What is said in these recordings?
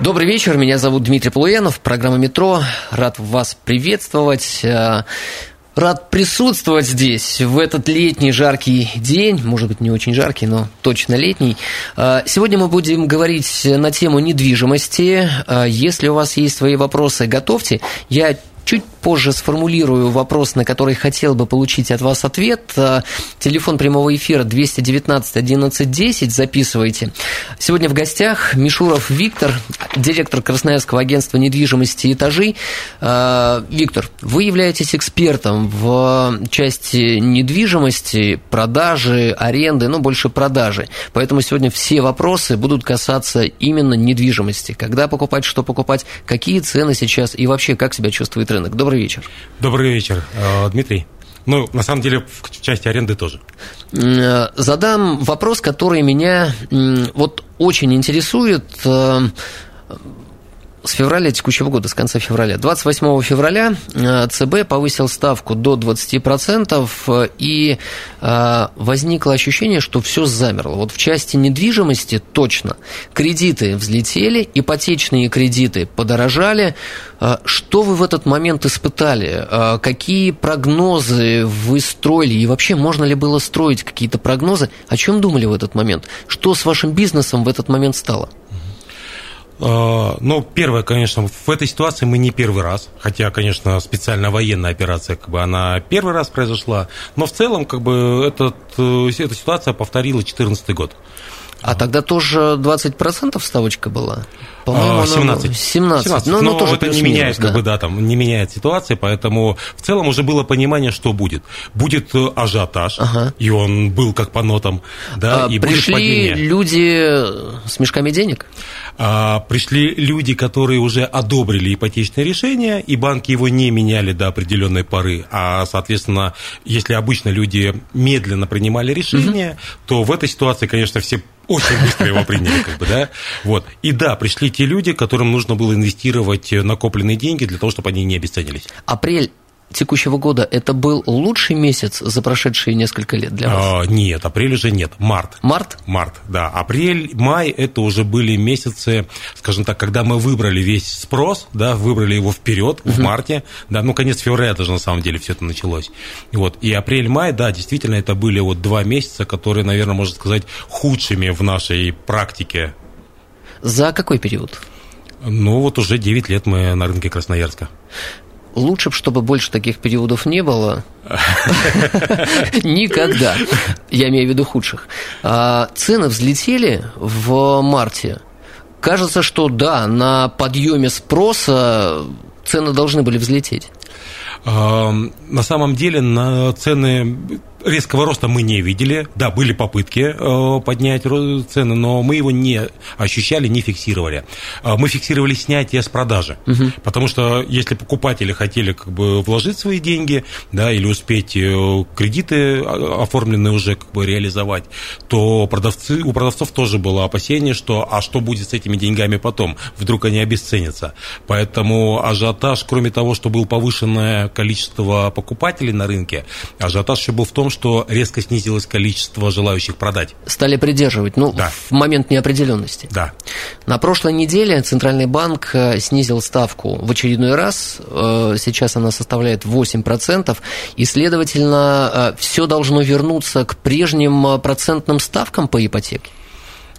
Добрый вечер, меня зовут Дмитрий Полуянов, программа «Метро». Рад вас приветствовать. Э, рад присутствовать здесь в этот летний жаркий день, может быть, не очень жаркий, но точно летний. Э, сегодня мы будем говорить на тему недвижимости. Э, если у вас есть свои вопросы, готовьте. Я Чуть позже сформулирую вопрос, на который хотел бы получить от вас ответ. Э, телефон прямого эфира 219 11 10, записывайте. Сегодня в гостях Мишуров Виктор, директор Красноярского агентства недвижимости «Этажи». Э, Виктор, вы являетесь экспертом в части недвижимости, продажи, аренды, но больше продажи. Поэтому сегодня все вопросы будут касаться именно недвижимости. Когда покупать, что покупать, какие цены сейчас и вообще как себя чувствует рынок рынок. Добрый вечер. Добрый вечер, э, Дмитрий. Ну, на самом деле, в части аренды тоже. Э, задам вопрос, который меня вот очень интересует э, с февраля текущего года, с конца февраля. 28 февраля э, ЦБ повысил ставку до 20%, э, и э, возникло ощущение, что все замерло. Вот в части недвижимости точно. Кредиты взлетели, ипотечные кредиты подорожали. Что вы в этот момент испытали? Какие прогнозы вы строили? И вообще, можно ли было строить какие-то прогнозы? О чем думали в этот момент? Что с вашим бизнесом в этот момент стало? Ну, первое, конечно, в этой ситуации мы не первый раз, хотя, конечно, специальная военная операция, как бы, она первый раз произошла, но в целом, как бы, этот, э, эта ситуация повторила 2014 год. А тогда тоже 20% ставочка была? По-моему, 17. 17. 17. Но, но тоже это не меняет, да. как бы, да, там, не меняет ситуации, поэтому в целом уже было понимание, что будет. Будет э, ажиотаж, ага. и он был как по нотам, да, а и пришли будет падение. люди с мешками денег? А, пришли люди, которые уже одобрили ипотечное решение, и банки его не меняли до определенной поры, а, соответственно, если обычно люди медленно принимали решение, угу. то в этой ситуации, конечно, все очень быстро его приняли, как бы, да. Вот. И да, пришли те люди, которым нужно было инвестировать накопленные деньги для того, чтобы они не обесценились. Апрель текущего года это был лучший месяц за прошедшие несколько лет для вас? А, нет, апрель уже нет, март. Март? Март, да. Апрель, май – это уже были месяцы, скажем так, когда мы выбрали весь спрос, да, выбрали его вперед угу. в марте, да, ну, конец февраля даже на самом деле все это началось. Вот, и апрель-май, да, действительно, это были вот два месяца, которые, наверное, можно сказать, худшими в нашей практике. За какой период? Ну, вот уже 9 лет мы на рынке Красноярска лучше, чтобы больше таких периодов не было. Никогда. Я имею в виду худших. А, цены взлетели в марте. Кажется, что да, на подъеме спроса цены должны были взлететь. На самом деле на цены резкого роста мы не видели. Да, были попытки э, поднять цены, но мы его не ощущали, не фиксировали. Э, мы фиксировали снятие с продажи. Угу. Потому что если покупатели хотели как бы вложить свои деньги, да, или успеть э, кредиты оформленные уже как бы реализовать, то продавцы, у продавцов тоже было опасение, что а что будет с этими деньгами потом? Вдруг они обесценятся. Поэтому ажиотаж, кроме того, что было повышенное количество покупателей на рынке, ажиотаж еще был в том, том, что резко снизилось количество желающих продать. Stали придерживать, ну, да. в момент неопределенности. Да. На прошлой неделе Центральный банк э, снизил ставку в очередной раз. Э, сейчас она составляет 8%. И, следовательно, э, все должно вернуться к прежним процентным ставкам по ипотеке.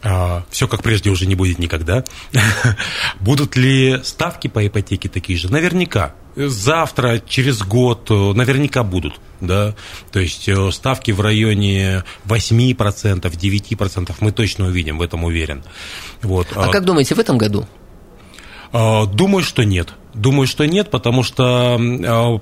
А, все как прежде уже не будет никогда. Будут ли ставки по ипотеке такие же? Наверняка. Завтра, через год, наверняка будут. Да? То есть э, ставки в районе 8%, 9% мы точно увидим, в этом уверен. Вот. А, как думаете, в этом году? А, думаю, что нет. Думаю, что нет, потому что а,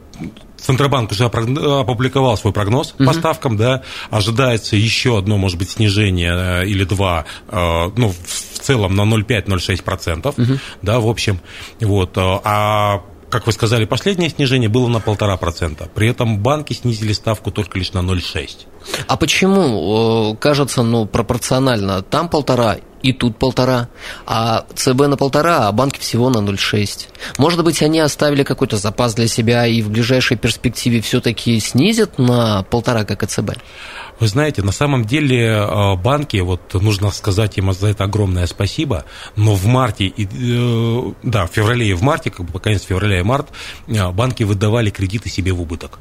Центробанк уже опубликовал свой прогноз угу. по ставкам, да, ожидается еще одно, может быть, снижение э, или два, э, ну, в целом на 0,5-0,6%, угу. да, в общем, вот, э, а как вы сказали, последнее снижение было на полтора процента. При этом банки снизили ставку только лишь на 0,6. А почему, кажется, ну, пропорционально, там полтора и тут полтора, а ЦБ на полтора, а банки всего на 0,6. Может быть, они оставили какой-то запас для себя и в ближайшей перспективе все-таки снизят на полтора, как и ЦБ? Вы знаете, на самом деле э, банки, вот нужно сказать им за это огромное спасибо, но в марте, э, да, в феврале и в марте, как бы конец февраля и март, э, банки выдавали кредиты себе в убыток.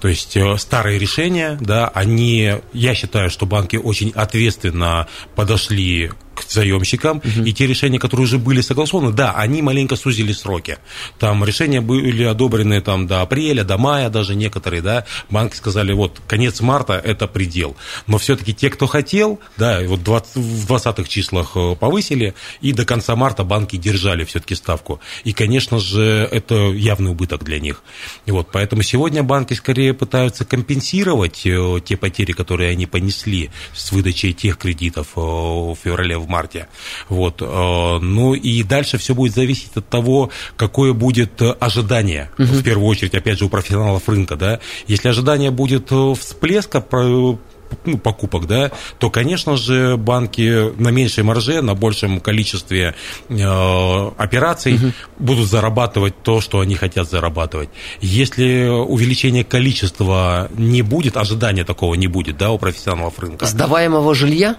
То есть старые решения, да, они, я считаю, что банки очень ответственно подошли к заемщикам, угу. и те решения, которые уже были согласованы, да, они маленько сузили сроки. Там решения были одобрены там, до апреля, до мая даже некоторые, да, банки сказали, вот, конец марта – это предел. Но все-таки те, кто хотел, да, вот 20, в 20-х числах э, повысили, и до конца марта банки держали все-таки ставку. И, конечно же, это явный убыток для них. И вот, поэтому сегодня банки скорее пытаются компенсировать э, те потери, которые они понесли с выдачей тех кредитов э, в феврале, в марте. Вот. Э, ну и дальше все будет зависеть от того, какое будет ожидание, угу. в первую очередь, опять же, у профессионалов рынка. Да? Если ожидание будет э, всплеска ну, покупок, да, то, конечно же, банки на меньшей марже, на большем количестве э, операций угу. будут зарабатывать то, что они хотят зарабатывать. Если увеличение количества не будет, ожидания такого не будет, да, у профессионалов рынка. Сдаваемого жилья?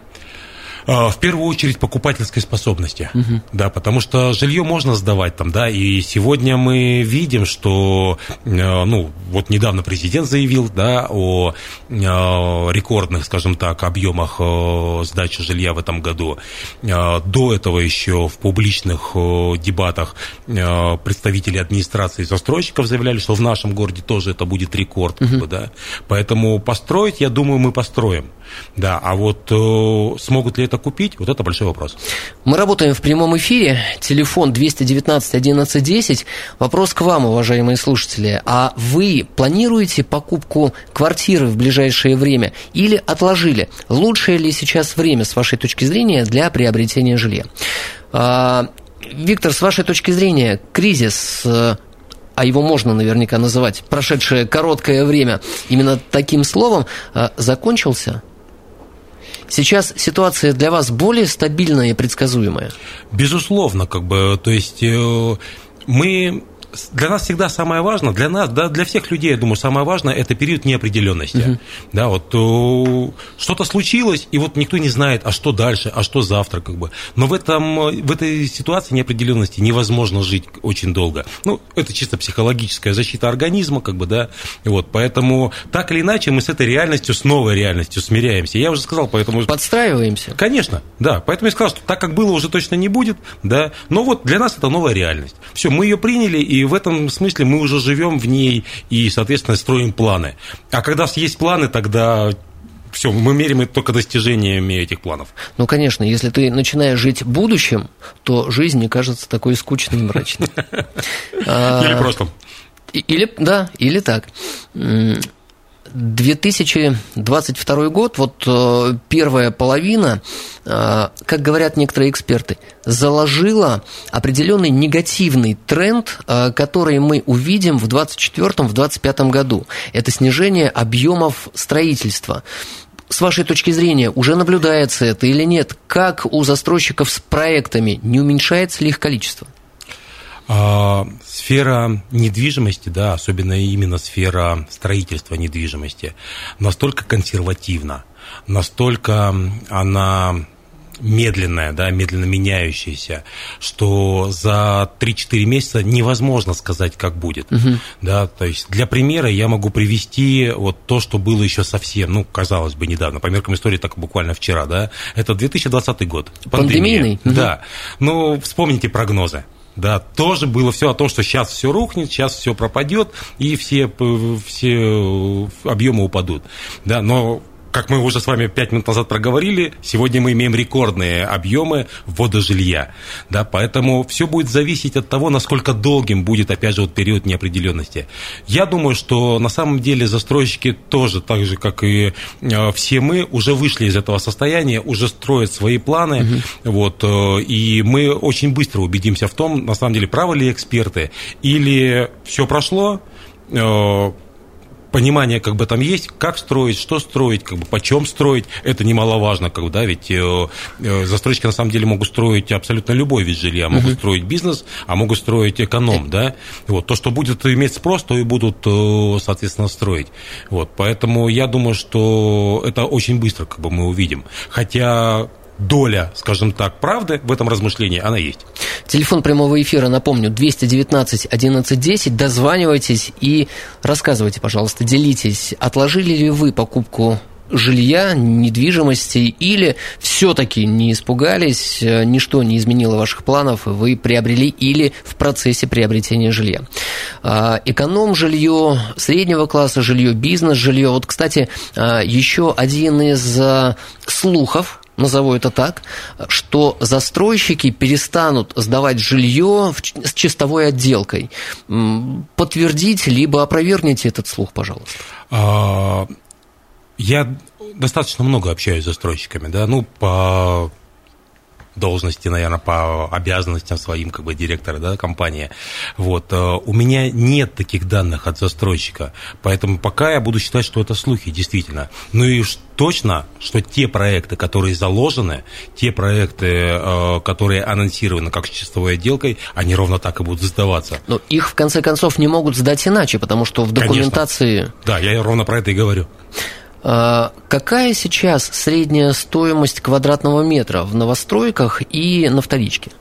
А, в первую очередь покупательской способности, угу. да, потому что жилье можно сдавать там, да, и сегодня мы видим, что, э, ну, вот недавно президент заявил, да, о э, рекордных, скажем так, объемах э, сдачи жилья в этом году. До этого еще в публичных дебатах представители администрации застройщиков заявляли, что в нашем городе тоже это будет рекорд, угу. да, поэтому построить, я думаю, мы построим. Да, а вот э, смогут ли это купить, вот это большой вопрос. Мы работаем в прямом эфире. Телефон 219 11 10. Вопрос к вам, уважаемые слушатели. А вы планируете покупку квартиры в ближайшее время или отложили? Лучшее ли сейчас время, с вашей точки зрения, для приобретения жилья? А, Виктор, с вашей точки зрения, кризис э, а его можно наверняка называть, прошедшее короткое время, именно таким словом, э, закончился? Сейчас ситуация для вас более стабильная и предсказуемая? Безусловно, как бы, то есть э, мы для нас всегда самое важное, для нас, да, для всех людей, я думаю, самое важное это период неопределенности. Угу. Да, вот что-то случилось, и вот никто не знает, а что дальше, а что завтра, как бы. Но в этом, в этой ситуации неопределенности невозможно жить очень долго. Ну, это чисто психологическая защита организма, как бы, да. Вот, поэтому так или иначе мы с этой реальностью, с новой реальностью смиряемся. Я уже сказал, поэтому. Подстраиваемся. Конечно, да. Поэтому я сказал, что так как было, уже точно не будет, да. Но вот для нас это новая реальность. Все, мы ее приняли и и в этом смысле мы уже живем в ней и, соответственно, строим планы. А когда есть планы, тогда все, мы меряем это только достижениями этих планов. Ну, конечно, если ты начинаешь жить будущим, то жизнь не кажется такой скучной и мрачной. Или прошлым. Или, да, или так. 2022 год, вот э, первая половина, э, как говорят некоторые эксперты, заложила определенный негативный тренд, э, который мы увидим в 2024-2025 году. Это снижение объемов строительства с вашей точки зрения, уже наблюдается это или нет? Как у застройщиков с проектами не уменьшается ли их количество? А, сфера недвижимости, да, особенно именно сфера строительства недвижимости, настолько консервативна, настолько она медленная, да, медленно меняющаяся, что за 3-4 месяца невозможно сказать, как будет. Угу. Да, то есть для примера я могу привести вот то, что было еще совсем, ну, казалось бы, недавно, по меркам истории так буквально вчера, да, это 2020 год. Пандемия. Пандемийный? Угу. Да. Ну, вспомните прогнозы да, тоже было все о том, что сейчас все рухнет, сейчас все пропадет, и все, все объемы упадут. Да, но как мы уже с вами пять минут назад проговорили, сегодня мы имеем рекордные объемы ввода жилья. Да, поэтому все будет зависеть от того, насколько долгим будет, опять же, вот период неопределенности. Я думаю, что на самом деле застройщики тоже, так же, как и э, все мы, уже вышли из этого состояния, уже строят свои планы. Угу. Вот, э, и мы очень быстро убедимся в том, на самом деле, правы ли эксперты, или все прошло, э, понимание как бы там есть, как строить, что строить, как бы почем строить, это немаловажно, как бы, да, ведь э, э, застройщики на самом деле могут строить абсолютно любой вид жилья, могут uh-huh. строить бизнес, а могут строить эконом, да, вот, то, что будет иметь спрос, то и будут, э, соответственно, строить, вот, поэтому я думаю, что это очень быстро, как бы, мы увидим, хотя доля, скажем так, правды в этом размышлении, она есть. Телефон прямого эфира, напомню, 219 1110. Дозванивайтесь и рассказывайте, пожалуйста, делитесь. Отложили ли вы покупку жилья, недвижимости, или все-таки не испугались, ничто не изменило ваших планов, вы приобрели или в процессе приобретения жилья. А, эконом жилье, среднего класса жилье, бизнес жилье. Вот, кстати, а, еще один из а, слухов, назову это так, что застройщики перестанут сдавать жилье с чистовой отделкой. Подтвердить либо опровергните этот слух, пожалуйста. А, я достаточно много общаюсь с застройщиками, да, ну, по должности, наверное, по обязанностям своим, как бы, директора да, компании. Вот. Э, у меня нет таких данных от застройщика, поэтому пока я буду считать, что это слухи, действительно. Ну и точно, что те проекты, которые заложены, те проекты, э, которые анонсированы как с чистовой отделкой, они ровно так и будут сдаваться. Но их, в конце концов, не могут сдать иначе, потому что в документации... Конечно. Да, я ровно про это и говорю. А, какая сейчас средняя стоимость квадратного метра в новостройках и на вторичке?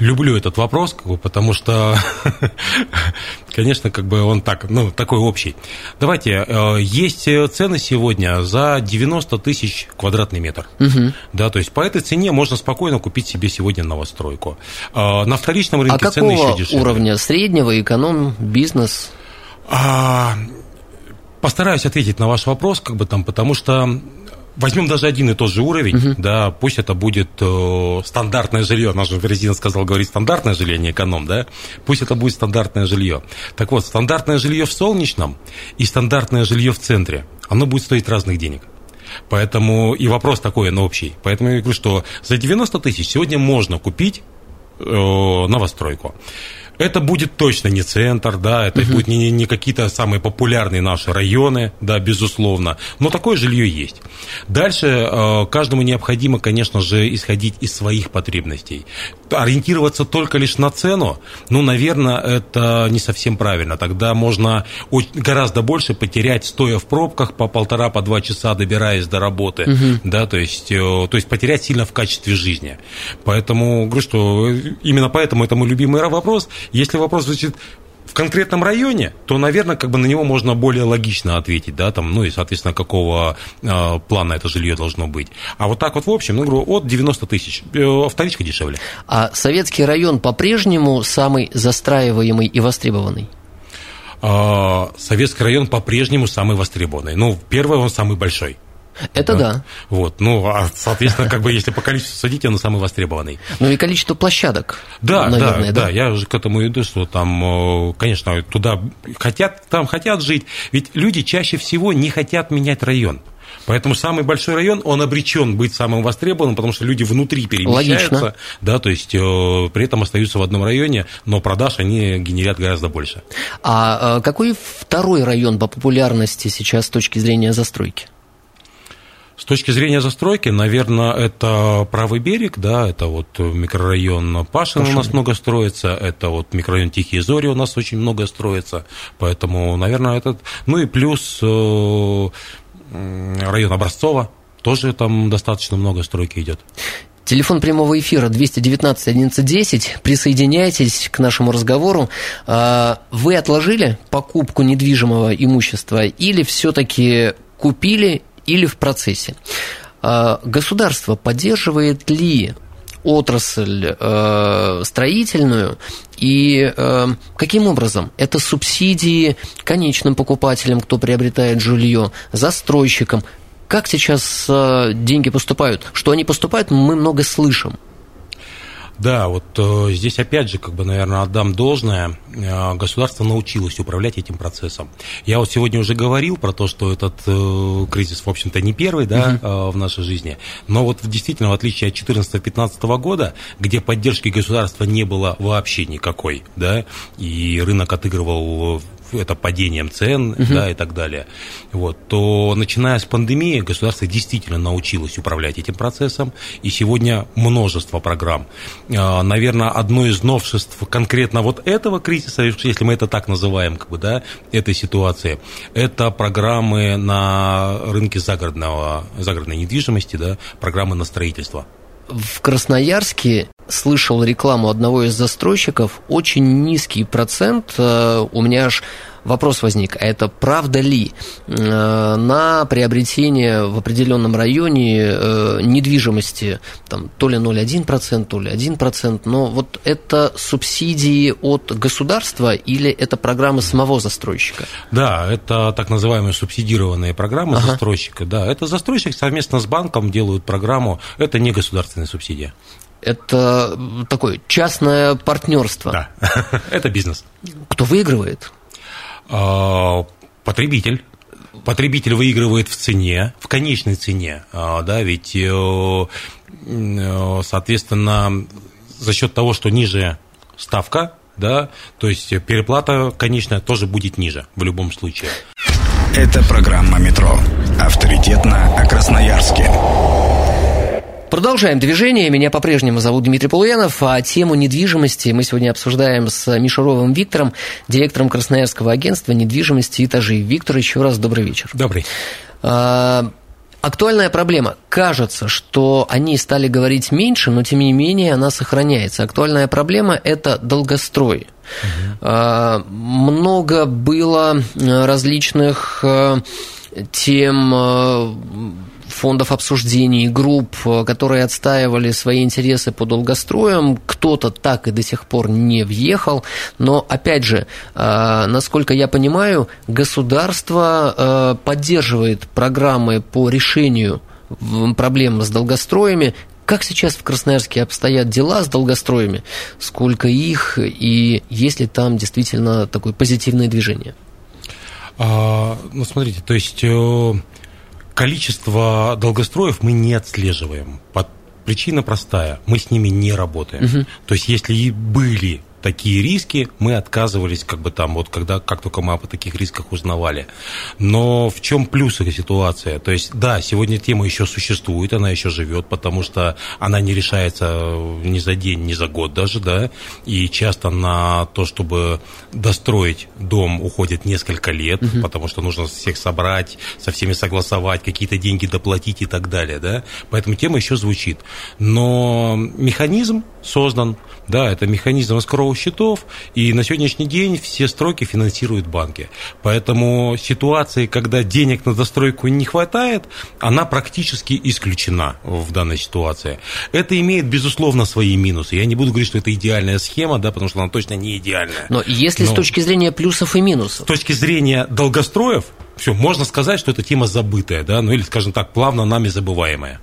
люблю этот вопрос, как бы, потому что, конечно, как бы он так, ну, такой общий. Давайте, э, есть цены сегодня за 90 тысяч квадратный метр. Угу. Да, то есть по этой цене можно спокойно купить себе сегодня новостройку. Э, на вторичном рынке а цены еще дешевле. уровня среднего, эконом, бизнес? А, Постараюсь ответить на ваш вопрос, как бы там, потому что возьмем даже один и тот же уровень, угу. да, пусть это будет э, стандартное жилье, наш резидент сказал говорить стандартное жилье, не эконом, да, пусть это будет стандартное жилье. Так вот, стандартное жилье в солнечном и стандартное жилье в центре, оно будет стоить разных денег. Поэтому и вопрос такой, но общий. Поэтому я говорю, что за 90 тысяч сегодня можно купить э, новостройку. Это будет точно не центр, да, это угу. будет не, не какие-то самые популярные наши районы, да, безусловно, но такое жилье есть. Дальше э, каждому необходимо, конечно же, исходить из своих потребностей. Ориентироваться только лишь на цену, ну, наверное, это не совсем правильно. Тогда можно гораздо больше потерять, стоя в пробках по полтора, по два часа, добираясь до работы, угу. да, то есть, э, то есть потерять сильно в качестве жизни. Поэтому, говорю, что именно поэтому это мой любимый вопрос. Если вопрос звучит в конкретном районе, то, наверное, как бы на него можно более логично ответить, да, там, ну и, соответственно, какого э, плана это жилье должно быть. А вот так вот в общем, ну, говорю, от 90 тысяч, э, вторичка дешевле. А советский район по-прежнему самый застраиваемый и востребованный? А, советский район по-прежнему самый востребованный. Ну, первый, он самый большой. Это да. да. Вот, ну, а, соответственно, как бы, если по количеству судить, он самый востребованный. Ну и количество площадок. Да, наверное, да, да, да, я уже к этому иду, что там, конечно, туда хотят, там хотят жить, ведь люди чаще всего не хотят менять район. Поэтому самый большой район, он обречен быть самым востребованным, потому что люди внутри перемещаются, Логично. да, то есть э, при этом остаются в одном районе, но продаж они генерят гораздо больше. А э, какой второй район по популярности сейчас с точки зрения застройки? С точки зрения застройки, наверное, это правый берег, да, это вот микрорайон Пашин у нас много строится, это вот микрорайон Тихие Зори у нас очень много строится, поэтому, наверное, этот, ну и плюс э, район Образцова, тоже там достаточно много стройки идет. Телефон прямого эфира 219 1110. Присоединяйтесь к нашему разговору. А, вы отложили покупку недвижимого имущества или все-таки купили или в процессе. А, государство поддерживает ли отрасль э, строительную и э, каким образом это субсидии конечным покупателям, кто приобретает жилье, застройщикам, как сейчас э, деньги поступают? Что они поступают, мы много слышим. Да, вот э, здесь опять же, как бы, наверное, отдам должное. Э, государство научилось управлять этим процессом. Я вот сегодня уже говорил про то, что этот э, кризис, в общем-то, не первый, да, uh-huh. в нашей жизни. Но вот действительно, в отличие от 2014-2015 года, где поддержки государства не было вообще никакой, да, и рынок отыгрывал это падением цен угу. да, и так далее, вот, то начиная с пандемии государство действительно научилось управлять этим процессом, и сегодня множество программ. А, наверное, одно из новшеств конкретно вот этого кризиса, если мы это так называем, как бы, да, этой ситуации, это программы на рынке загородного, загородной недвижимости, да, программы на строительство в Красноярске слышал рекламу одного из застройщиков, очень низкий процент, э, у меня аж вопрос возник, а это правда ли э, на приобретение в определенном районе э, недвижимости там, то ли 0,1%, то ли 1%, но вот это субсидии от государства или это программы самого застройщика? Да, это так называемые субсидированные программы ага. застройщика. Да, это застройщик совместно с банком делают программу, это не государственная субсидия. Это такое частное партнерство. Да, это бизнес. Кто выигрывает? А, потребитель. Потребитель выигрывает в цене, в конечной цене, а, да, ведь, э, э, соответственно, за счет того, что ниже ставка, да, то есть переплата конечная тоже будет ниже в любом случае. Это программа «Метро». Авторитетно о Красноярске. Продолжаем движение. Меня по-прежнему зовут Дмитрий Полуянов, а тему недвижимости мы сегодня обсуждаем с Мишуровым Виктором, директором Красноярского агентства недвижимости «Этажи». Виктор, еще раз добрый вечер. Добрый. А, актуальная проблема. Кажется, что они стали говорить меньше, но тем не менее она сохраняется. Актуальная проблема – это долгострой. Угу. Много было различных э, тем э, фондов обсуждений, групп, э, которые отстаивали свои интересы по долгостроям. Кто-то так и до сих пор не въехал. Но, опять же, э, насколько я понимаю, государство э, поддерживает программы по решению проблем с долгостроями, как сейчас в Красноярске обстоят дела с долгостроями, сколько их и есть ли там действительно такое позитивное движение? А, ну, смотрите, то есть количество долгостроев мы не отслеживаем. Причина простая, мы с ними не работаем. Угу. То есть, если и были такие риски, мы отказывались, как бы там, вот когда, как только мы о таких рисках узнавали. Но в чем плюс этой ситуации? То есть, да, сегодня тема еще существует, она еще живет, потому что она не решается ни за день, ни за год даже, да, и часто на то, чтобы достроить дом, уходит несколько лет, угу. потому что нужно всех собрать, со всеми согласовать, какие-то деньги доплатить и так далее, да, поэтому тема еще звучит. Но механизм создан, да, это механизм escrow счетов, и на сегодняшний день все строки финансируют банки. Поэтому ситуации, когда денег на застройку не хватает, она практически исключена в данной ситуации. Это имеет, безусловно, свои минусы. Я не буду говорить, что это идеальная схема, да, потому что она точно не идеальная. Но если Но с точки зрения плюсов и минусов? С точки зрения долгостроев, все, можно сказать, что эта тема забытая, да, ну или, скажем так, плавно нами забываемая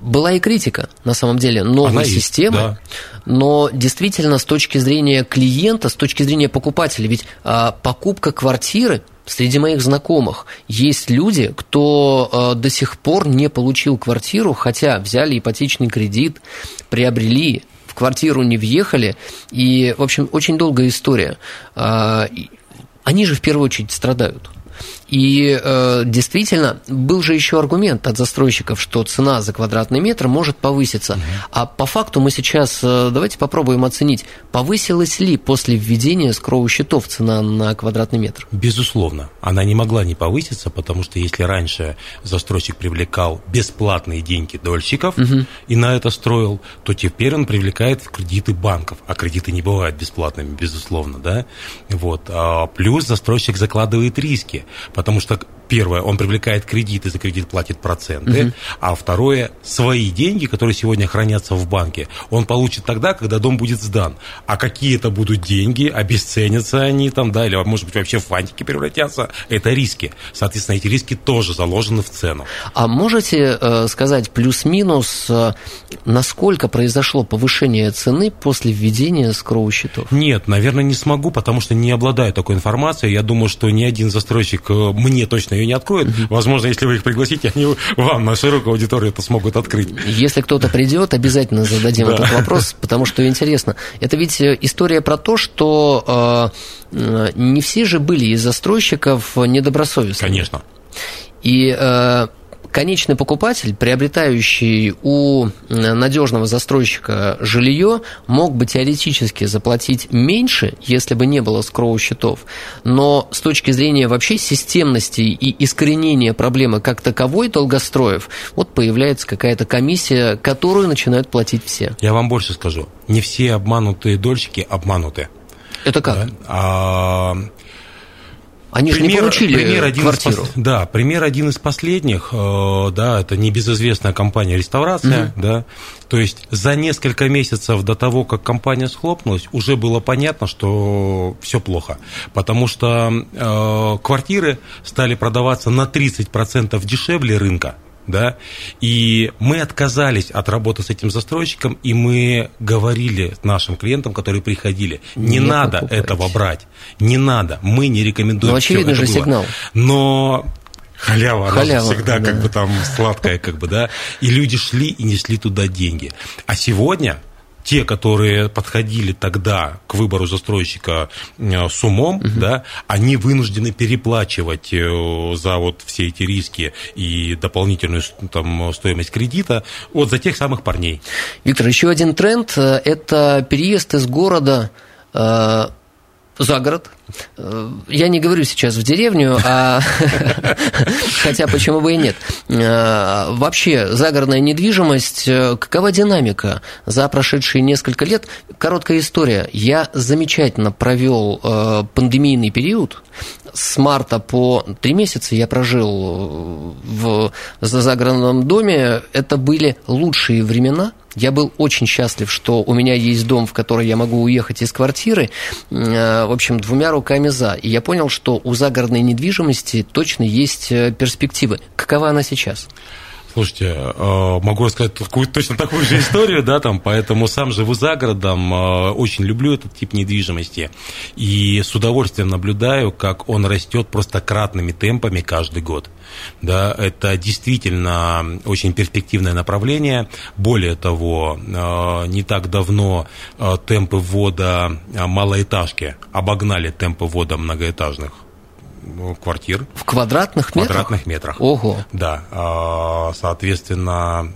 была и критика, на самом деле, новой Она системы, есть, да. Но действительно с точки зрения клиента, с точки зрения покупателя, ведь а, покупка квартиры среди моих знакомых есть люди, кто а, до сих пор не получил квартиру, хотя взяли ипотечный кредит, приобрели, в квартиру не въехали, и, в общем, очень долгая история. А, они же в первую очередь страдают. И э, действительно, был же еще аргумент от застройщиков, что цена за квадратный метр может повыситься. Угу. А по факту мы сейчас, э, давайте попробуем оценить, повысилась ли после введения скроу счетов цена на квадратный метр? Безусловно. Она не могла не повыситься, потому что если раньше застройщик привлекал бесплатные деньги дольщиков угу. и на это строил, то теперь он привлекает кредиты банков. А кредиты не бывают бесплатными, безусловно. Да? Вот. А плюс застройщик закладывает риски потому что первое, он привлекает кредит, и за кредит платит проценты, угу. а второе, свои деньги, которые сегодня хранятся в банке, он получит тогда, когда дом будет сдан. А какие это будут деньги, обесценятся они там, да, или, может быть, вообще в фантики превратятся, это риски. Соответственно, эти риски тоже заложены в цену. А можете э, сказать плюс-минус, э, насколько произошло повышение цены после введения скроу-счетов? Нет, наверное, не смогу, потому что не обладаю такой информацией. Я думаю, что ни один застройщик э, мне точно ее не откроет. Угу. Возможно, если вы их пригласите, они вам на широкую аудиторию это смогут открыть. Если кто-то придет, обязательно зададим да. этот вопрос, потому что интересно. Это ведь история про то, что э, не все же были из застройщиков недобросовестными. Конечно. И э, конечный покупатель, приобретающий у надежного застройщика жилье, мог бы теоретически заплатить меньше, если бы не было скроу счетов. Но с точки зрения вообще системности и искоренения проблемы как таковой долгостроев, вот появляется какая-то комиссия, которую начинают платить все. Я вам больше скажу. Не все обманутые дольщики обмануты. Это как? Да? А, они пример, же не получили пример один квартиру. Из, да, пример один из последних, э, да, это небезызвестная компания «Реставрация», угу. да, то есть за несколько месяцев до того, как компания схлопнулась, уже было понятно, что все плохо, потому что э, квартиры стали продаваться на 30% дешевле рынка, да, и мы отказались от работы с этим застройщиком, и мы говорили нашим клиентам, которые приходили, не, не надо покупайте. этого брать, не надо, мы не рекомендуем. Ну, очевидно же было. сигнал. Но халява, халява она всегда да. как бы там сладкая, как бы, да, и люди шли и несли туда деньги. А сегодня те, которые подходили тогда к выбору застройщика э, с умом, угу. да, они вынуждены переплачивать э, за вот все эти риски и дополнительную там, стоимость кредита вот за тех самых парней. Виктор, еще один тренд э, – это переезд из города за город. Э, я не говорю сейчас в деревню, а хотя почему бы и нет. Э, вообще, загородная недвижимость, э, какова динамика за прошедшие несколько лет? Короткая история. Я замечательно провел пандемийный период. С марта по три месяца я прожил в загородном доме. Это были лучшие времена – я был очень счастлив, что у меня есть дом, в который я могу уехать из квартиры, э, в общем, двумя руками за. И я понял, что у загородной недвижимости точно есть э, перспективы. Какова она сейчас? Слушайте, э, могу рассказать точно такую же историю, да, там, поэтому сам живу за городом, очень люблю этот тип недвижимости и с удовольствием наблюдаю, как он растет просто кратными темпами каждый год. Да, это действительно очень перспективное направление. Более того, э, не так давно темпы ввода малоэтажки обогнали темпы ввода многоэтажных квартир. В квадратных метрах? В квадратных метрах. Ого. Да. Соответственно,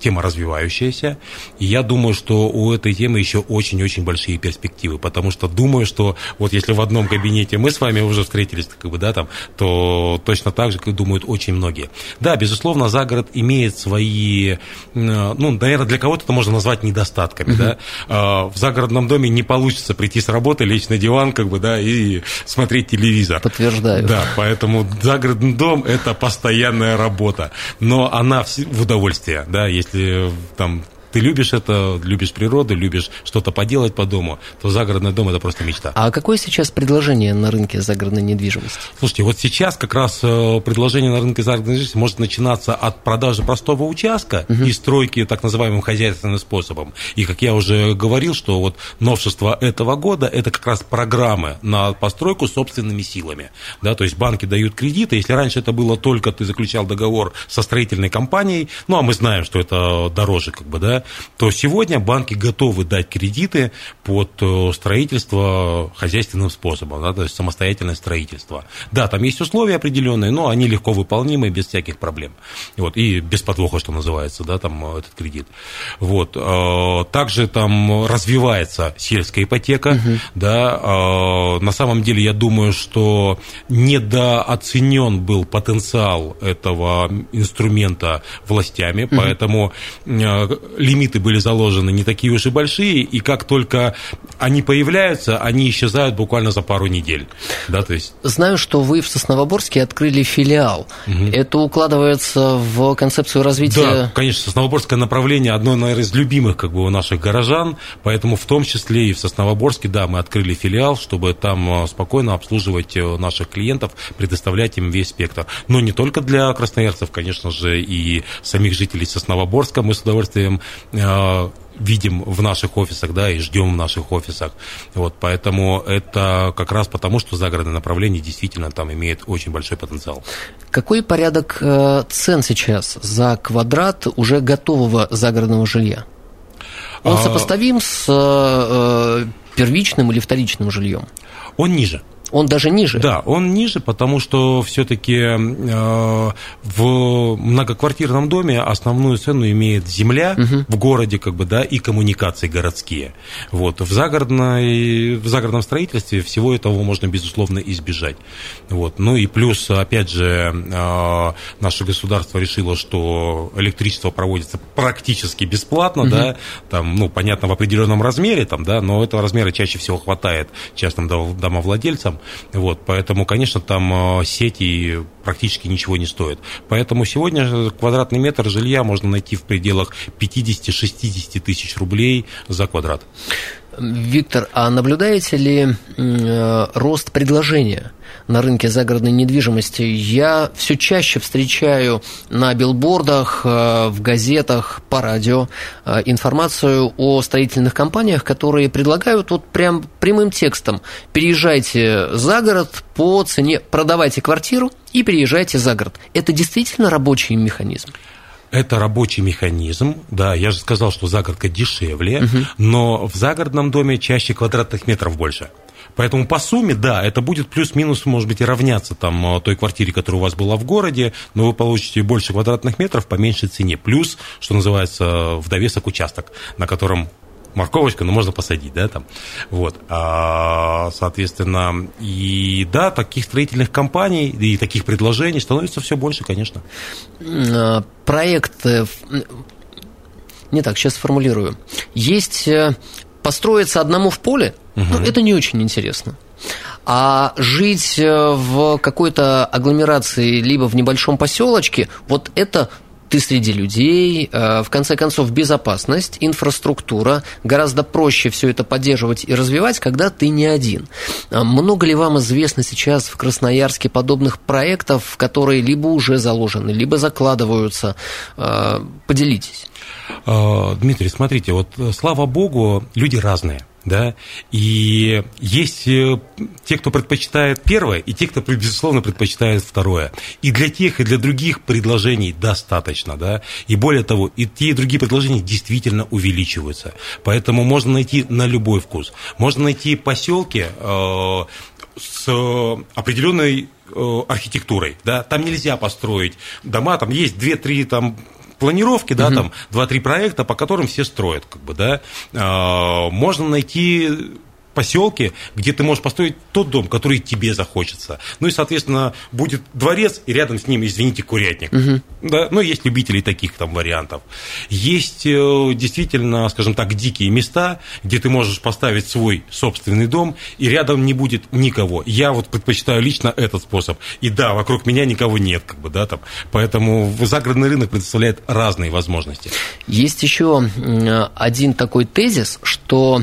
тема развивающаяся, и я думаю, что у этой темы еще очень-очень большие перспективы, потому что думаю, что вот если в одном кабинете мы с вами уже встретились, как бы, да, там, то точно так же, как думают очень многие. Да, безусловно, загород имеет свои, ну, наверное, для кого-то это можно назвать недостатками, да. А, в загородном доме не получится прийти с работы, лечь на диван, как бы, да, и смотреть телевизор. Подтверждаю. Да, поэтому загородный дом – это постоянная работа, но она в удовольствие, да, если если там ты любишь это, любишь природу, любишь что-то поделать по дому, то загородный дом – это просто мечта. А какое сейчас предложение на рынке загородной недвижимости? Слушайте, вот сейчас как раз э, предложение на рынке загородной недвижимости может начинаться от продажи простого участка угу. и стройки так называемым хозяйственным способом. И, как я уже говорил, что вот новшество этого года – это как раз программы на постройку собственными силами. Да, то есть банки дают кредиты. Если раньше это было только ты заключал договор со строительной компанией, ну, а мы знаем, что это дороже, как бы, да, то сегодня банки готовы дать кредиты под э, строительство хозяйственным способом, да, то есть самостоятельное строительство. Да, там есть условия определенные, но они легко выполнимы без всяких проблем. Вот, и без подвоха, что называется, да, там э, этот кредит. Вот. Э, также там развивается сельская ипотека, угу. да, на самом деле я думаю, что недооценен был потенциал этого инструмента властями, угу. поэтому лимиты были заложены не такие уж и большие, и как только они появляются, они исчезают буквально за пару недель. Да, то есть... Знаю, что вы в Сосновоборске открыли филиал. Угу. Это укладывается в концепцию развития... Да, конечно, Сосновоборское направление одно, наверное, из любимых как бы, у наших горожан, поэтому в том числе и в Сосновоборске, да, мы открыли филиал, чтобы там э, спокойно обслуживать э, наших клиентов, предоставлять им весь спектр. Но не только для красноярцев, конечно же, и самих жителей Сосновоборска мы с удовольствием видим в наших офисах, да, и ждем в наших офисах. Вот, поэтому это как раз потому, что загородное направление действительно там имеет очень большой потенциал. Какой порядок э, цен сейчас за квадрат уже готового загородного жилья? Он а... сопоставим с э, первичным или вторичным жильем? Он ниже. Он даже ниже? Да, он ниже, потому что все-таки э, в многоквартирном доме основную цену имеет земля угу. в городе, как бы, да, и коммуникации городские. Вот. В, загородной, в загородном строительстве всего этого можно, безусловно, избежать. Вот. Ну и плюс, опять же, э, наше государство решило, что электричество проводится практически бесплатно, угу. да, там, ну, понятно, в определенном размере, там, да, но этого размера чаще всего хватает частным домовладельцам. Вот, поэтому, конечно, там э, сети практически ничего не стоят. Поэтому сегодня квадратный метр жилья можно найти в пределах 50-60 тысяч рублей за квадрат. Виктор, а наблюдаете ли э, рост предложения на рынке загородной недвижимости? Я все чаще встречаю на билбордах, э, в газетах, по радио э, информацию о строительных компаниях, которые предлагают вот прям прямым текстом переезжайте за город по цене, продавайте квартиру и переезжайте за город. Это действительно рабочий механизм? Это рабочий механизм, да, я же сказал, что загородка дешевле, угу. но в загородном доме чаще квадратных метров больше. Поэтому по сумме, да, это будет плюс-минус, может быть, и равняться там э, той квартире, которая у вас была в городе, но вы получите больше квадратных метров по меньшей цене. Плюс, что называется, в довесок участок, на котором морковочка, но можно посадить, да, там, вот, а, соответственно, и да, таких строительных компаний и таких предложений становится все больше, конечно. А, проект, не так, сейчас сформулирую, есть э, построиться одному в поле, угу. ну, это не очень интересно. А жить э, в какой-то агломерации, либо в небольшом поселочке, вот это ты среди людей, э, в конце концов, безопасность, инфраструктура, гораздо проще все это поддерживать и развивать, когда ты не один. А много ли вам известно сейчас в Красноярске подобных проектов, которые либо уже заложены, либо закладываются? Э, поделитесь. Э, Дмитрий, смотрите, вот слава богу, люди разные да, и есть э, те, кто предпочитает первое, и те, кто, безусловно, предпочитает второе. И для тех, и для других предложений достаточно, да, и более того, и те, и другие предложения действительно увеличиваются. Поэтому можно найти на любой вкус. Можно найти поселки э, с определенной э, архитектурой, да, там нельзя построить дома, там есть две-три там планировки, да, угу. там два-три проекта, по которым все строят, как бы, да. А, можно найти поселке, где ты можешь построить тот дом, который тебе захочется. Ну и, соответственно, будет дворец, и рядом с ним, извините, курятник. Угу. Да? Ну, есть любители таких там вариантов. Есть э, действительно, скажем так, дикие места, где ты можешь поставить свой собственный дом, и рядом не будет никого. Я вот предпочитаю лично этот способ. И да, вокруг меня никого нет, как бы, да, там. Поэтому загородный рынок предоставляет разные возможности. Есть еще один такой тезис, что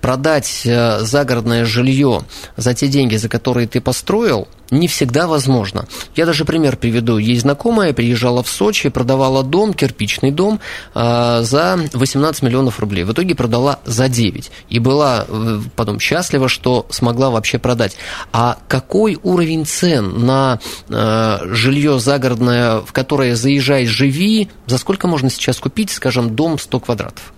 продать э, загородное жилье за те деньги, за которые ты построил, не всегда возможно. Я даже пример приведу. Есть знакомая, приезжала в Сочи, продавала дом, кирпичный дом, э, за 18 миллионов рублей. В итоге продала за 9. И была э, потом счастлива, что смогла вообще продать. А какой уровень цен на жилье загородное, в которое заезжаешь, живи, за сколько можно сейчас купить, скажем, дом 100 квадратов?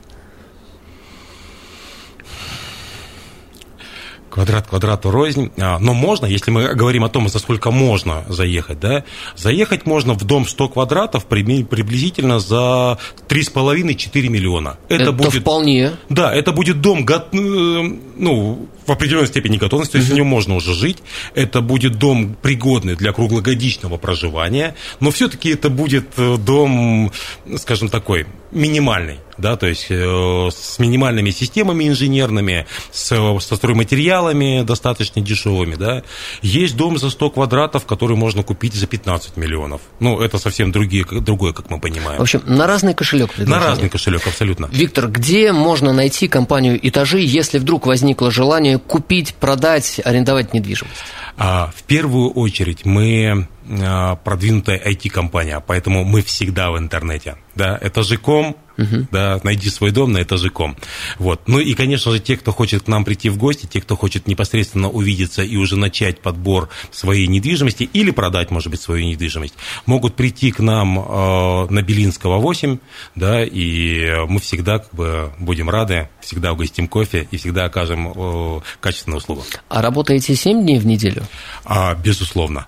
Квадрат квадрату рознь. А, но можно, если мы говорим о том, за сколько можно заехать, да, заехать можно в дом 100 квадратов приблизительно за 3,5-4 миллиона. Это, это будет, вполне. Да, это будет дом, э, ну, в определенной степени готовности, то есть угу. в нем можно уже жить. Это будет дом пригодный для круглогодичного проживания, но все-таки это будет э, дом, скажем такой, минимальный да, то есть э, с минимальными системами инженерными, с, со стройматериалами достаточно дешевыми, да. Есть дом за 100 квадратов, который можно купить за 15 миллионов. Ну, это совсем другие, другое, как мы понимаем. В общем, на разный кошелек На разный кошелек, абсолютно. Виктор, где можно найти компанию «Этажи», если вдруг возникло желание купить, продать, арендовать недвижимость? А, в первую очередь мы а, продвинутая IT-компания, поэтому мы всегда в интернете. Да, этажи.ком, uh-huh. да, найди свой дом на этажи.ком. Вот. Ну и, конечно же, те, кто хочет к нам прийти в гости, те, кто хочет непосредственно увидеться и уже начать подбор своей недвижимости или продать, может быть, свою недвижимость, могут прийти к нам э, на Белинского 8, да, и мы всегда как бы, будем рады, всегда угостим кофе и всегда окажем э, качественную услугу. А работаете 7 дней в неделю? А, безусловно.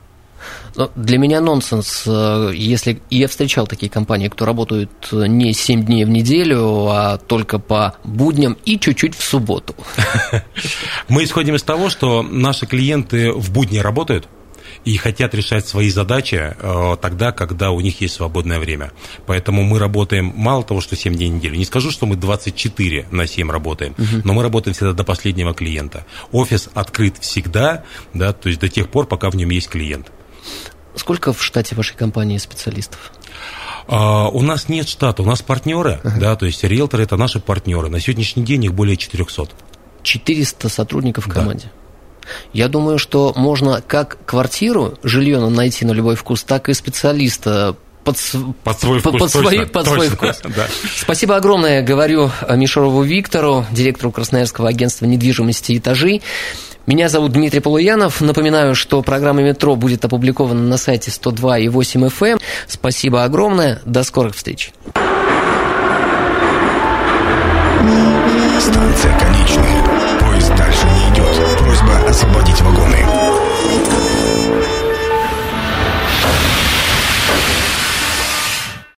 Но для меня нонсенс, э, если я встречал такие компании, кто работают э, не 7 дней в неделю, а только по будням и чуть-чуть в субботу. Мы исходим из того, что наши клиенты в будни работают, и хотят решать свои задачи э, тогда, когда у них есть свободное время. Поэтому мы работаем мало того, что 7 дней в неделю. Не скажу, что мы 24 на 7 работаем, угу. но мы работаем всегда до последнего клиента. Офис открыт всегда, да, то есть до тех пор, пока в нем есть клиент. Сколько в штате вашей компании специалистов? Uh, у нас нет штата, у нас партнеры, uh-huh. да, то есть риэлторы это наши партнеры. На сегодняшний день их более 400. 400 сотрудников в команде. Да. Я думаю, что можно как квартиру, жилье найти на любой вкус, так и специалиста под, под свой вкус. Под, свой, под свой вкус. да. Спасибо огромное, говорю Мишорову Виктору, директору Красноярского агентства недвижимости «Этажи». Меня зовут Дмитрий Полуянов. Напоминаю, что программа «Метро» будет опубликована на сайте 102.8 FM. Эм. Спасибо огромное. До скорых встреч. Станция конечная.